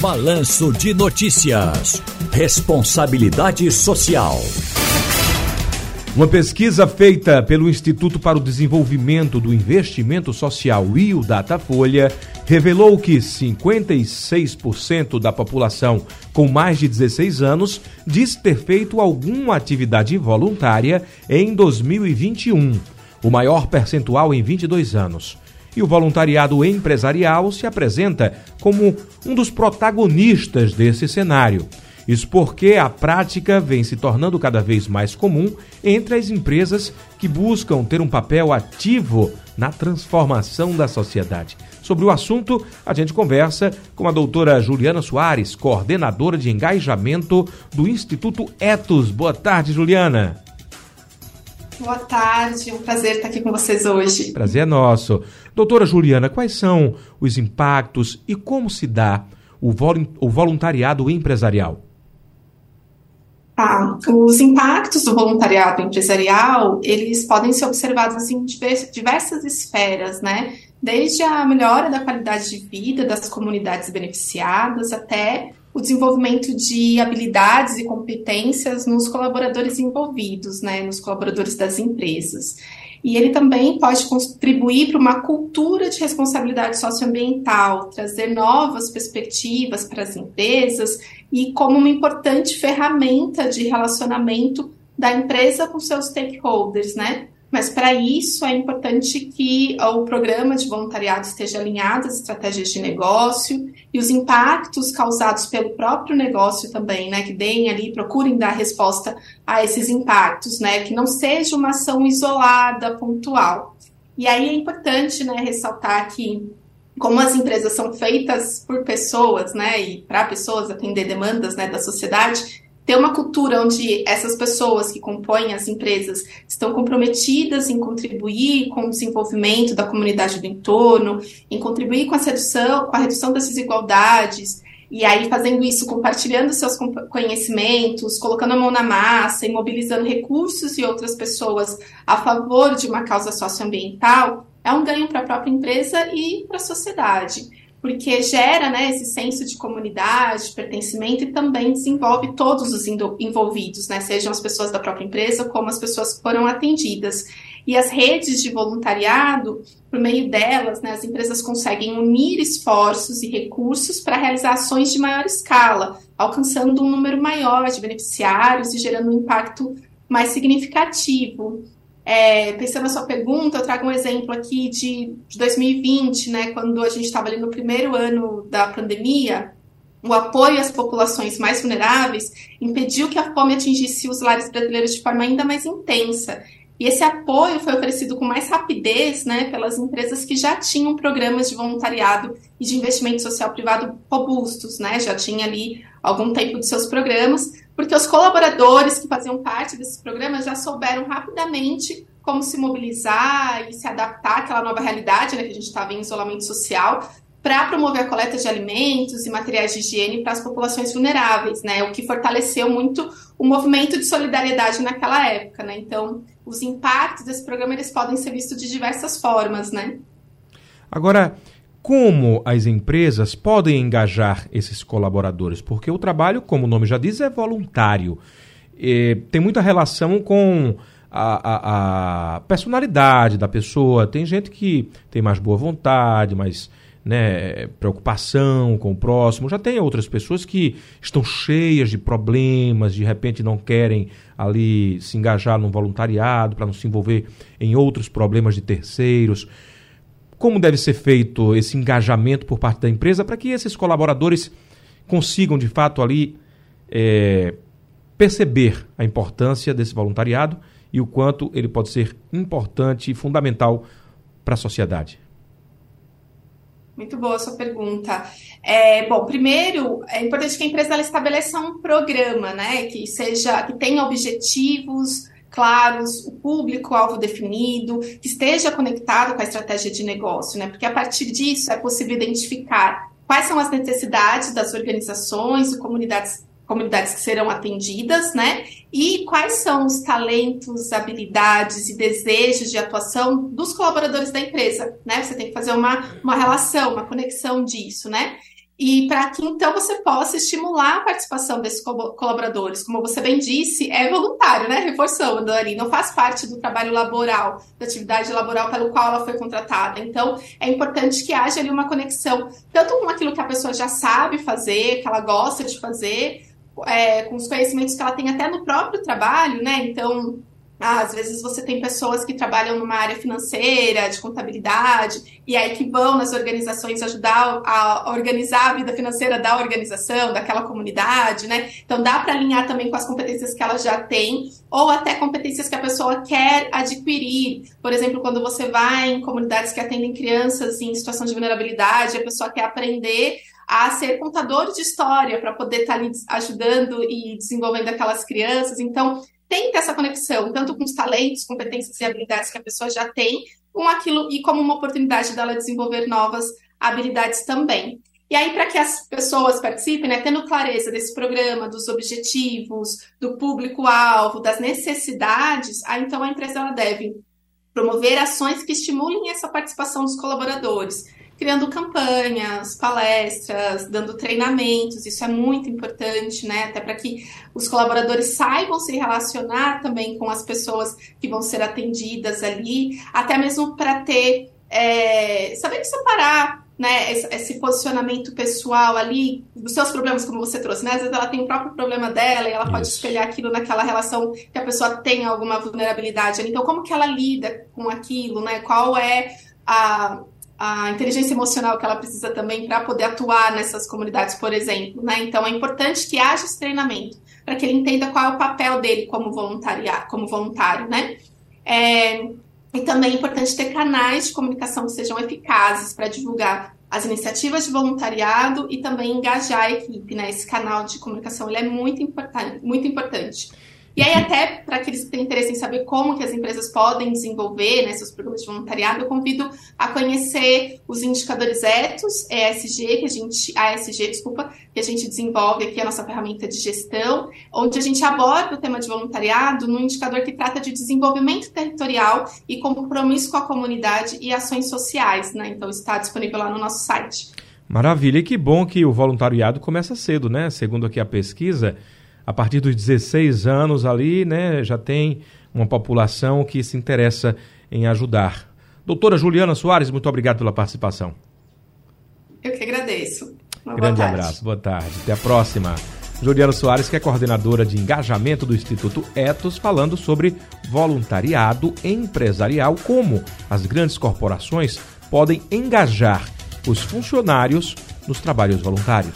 Balanço de Notícias. Responsabilidade Social. Uma pesquisa feita pelo Instituto para o Desenvolvimento do Investimento Social e o Datafolha revelou que 56% da população com mais de 16 anos diz ter feito alguma atividade voluntária em 2021, o maior percentual em 22 anos. E o voluntariado empresarial se apresenta como um dos protagonistas desse cenário. Isso porque a prática vem se tornando cada vez mais comum entre as empresas que buscam ter um papel ativo na transformação da sociedade. Sobre o assunto, a gente conversa com a doutora Juliana Soares, coordenadora de engajamento do Instituto Etos. Boa tarde, Juliana. Boa tarde, um prazer estar aqui com vocês hoje. Prazer é nosso. Doutora Juliana, quais são os impactos e como se dá o voluntariado empresarial? Tá. Os impactos do voluntariado empresarial, eles podem ser observados em diversas esferas, né? Desde a melhora da qualidade de vida das comunidades beneficiadas até o desenvolvimento de habilidades e competências nos colaboradores envolvidos, né, nos colaboradores das empresas. E ele também pode contribuir para uma cultura de responsabilidade socioambiental, trazer novas perspectivas para as empresas e como uma importante ferramenta de relacionamento da empresa com seus stakeholders, né? Mas para isso é importante que o programa de voluntariado esteja alinhado às estratégias de negócio e os impactos causados pelo próprio negócio também, né? Que deem ali, procurem dar resposta a esses impactos, né? Que não seja uma ação isolada, pontual. E aí é importante, né, ressaltar que como as empresas são feitas por pessoas, né, e para pessoas atender demandas, né, da sociedade, ter uma cultura onde essas pessoas que compõem as empresas estão comprometidas em contribuir com o desenvolvimento da comunidade do entorno, em contribuir com a redução, com a redução das desigualdades, e aí fazendo isso, compartilhando seus conhecimentos, colocando a mão na massa e mobilizando recursos e outras pessoas a favor de uma causa socioambiental, é um ganho para a própria empresa e para a sociedade porque gera né, esse senso de comunidade, de pertencimento e também desenvolve todos os envolvidos, né, sejam as pessoas da própria empresa como as pessoas que foram atendidas. E as redes de voluntariado, por meio delas, né, as empresas conseguem unir esforços e recursos para realizar ações de maior escala, alcançando um número maior de beneficiários e gerando um impacto mais significativo. É, pensando na sua pergunta, eu trago um exemplo aqui de, de 2020, né, quando a gente estava ali no primeiro ano da pandemia, o apoio às populações mais vulneráveis impediu que a fome atingisse os lares brasileiros de forma ainda mais intensa. E esse apoio foi oferecido com mais rapidez né, pelas empresas que já tinham programas de voluntariado e de investimento social privado robustos, né, já tinha ali algum tempo de seus programas, porque os colaboradores que faziam parte desses programas já souberam rapidamente como se mobilizar e se adaptar àquela nova realidade, né, que a gente estava em isolamento social, para promover a coleta de alimentos e materiais de higiene para as populações vulneráveis, né, o que fortaleceu muito o movimento de solidariedade naquela época, né. Então, os impactos desse programa eles podem ser vistos de diversas formas, né. Agora, como as empresas podem engajar esses colaboradores? Porque o trabalho, como o nome já diz, é voluntário. E tem muita relação com a, a, a, personalidade da pessoa. Tem gente que tem mais boa vontade, mais né, preocupação com o próximo. Já tem outras pessoas que estão cheias de problemas, de repente não querem ali se engajar num voluntariado para não se envolver em outros problemas de terceiros como deve ser feito esse engajamento por parte da empresa para que esses colaboradores consigam, de fato, ali é, perceber a importância desse voluntariado e o quanto ele pode ser importante e fundamental para a sociedade? Muito boa a sua pergunta. É, bom, primeiro é importante que a empresa estabeleça um programa, né, que seja que tenha objetivos, claros, o público-alvo definido, que esteja conectado com a estratégia de negócio, né? Porque a partir disso é possível identificar quais são as necessidades das organizações e comunidades comunidades que serão atendidas, né? E quais são os talentos, habilidades e desejos de atuação dos colaboradores da empresa, né? Você tem que fazer uma, uma relação, uma conexão disso, né? e para que então você possa estimular a participação desses colaboradores. Como você bem disse, é voluntário, né? Reforçando ali, não faz parte do trabalho laboral, da atividade laboral pelo qual ela foi contratada. Então, é importante que haja ali uma conexão, tanto com aquilo que a pessoa já sabe fazer, que ela gosta de fazer, é, com os conhecimentos que ela tem até no próprio trabalho, né? Então, ah, às vezes você tem pessoas que trabalham numa área financeira, de contabilidade, e aí que vão nas organizações ajudar a organizar a vida financeira da organização, daquela comunidade, né? Então dá para alinhar também com as competências que ela já tem, ou até competências que a pessoa quer adquirir. Por exemplo, quando você vai em comunidades que atendem crianças em situação de vulnerabilidade, a pessoa quer aprender a ser contador de história para poder estar tá ali ajudando e desenvolvendo aquelas crianças. Então, tem essa conexão, tanto com os talentos, competências e habilidades que a pessoa já tem, com aquilo e como uma oportunidade dela desenvolver novas habilidades também. E aí, para que as pessoas participem, né, tendo clareza desse programa, dos objetivos, do público-alvo, das necessidades, aí então a empresa ela deve promover ações que estimulem essa participação dos colaboradores, criando campanhas, palestras, dando treinamentos, isso é muito importante, né? Até para que os colaboradores saibam se relacionar também com as pessoas que vão ser atendidas ali, até mesmo para ter, é, saber separar né, esse, posicionamento pessoal ali, dos seus problemas, como você trouxe, né? Às vezes ela tem o próprio problema dela e ela pode Isso. espelhar aquilo naquela relação que a pessoa tem alguma vulnerabilidade ali. Então, como que ela lida com aquilo, né? Qual é a, a inteligência emocional que ela precisa também para poder atuar nessas comunidades, por exemplo. Né? Então é importante que haja esse treinamento para que ele entenda qual é o papel dele como voluntariado, como voluntário, né? É, e também é importante ter canais de comunicação que sejam eficazes para divulgar as iniciativas de voluntariado e também engajar a equipe, né? Esse canal de comunicação ele é muito importante, muito importante. E aí, até para aqueles que têm interesse em saber como que as empresas podem desenvolver né, seus programas de voluntariado, eu convido a conhecer os indicadores ETOS, ESG, que a gente, ASG, desculpa, que a gente desenvolve aqui a nossa ferramenta de gestão, onde a gente aborda o tema de voluntariado no indicador que trata de desenvolvimento territorial e compromisso com a comunidade e ações sociais, né? Então está disponível lá no nosso site. Maravilha, e que bom que o voluntariado começa cedo, né? Segundo aqui a pesquisa, a partir dos 16 anos ali, né, já tem uma população que se interessa em ajudar. Doutora Juliana Soares, muito obrigado pela participação. Eu que agradeço. Uma Grande abraço, boa tarde. Até a próxima. Juliana Soares, que é coordenadora de engajamento do Instituto Etos, falando sobre voluntariado empresarial, como as grandes corporações podem engajar os funcionários nos trabalhos voluntários.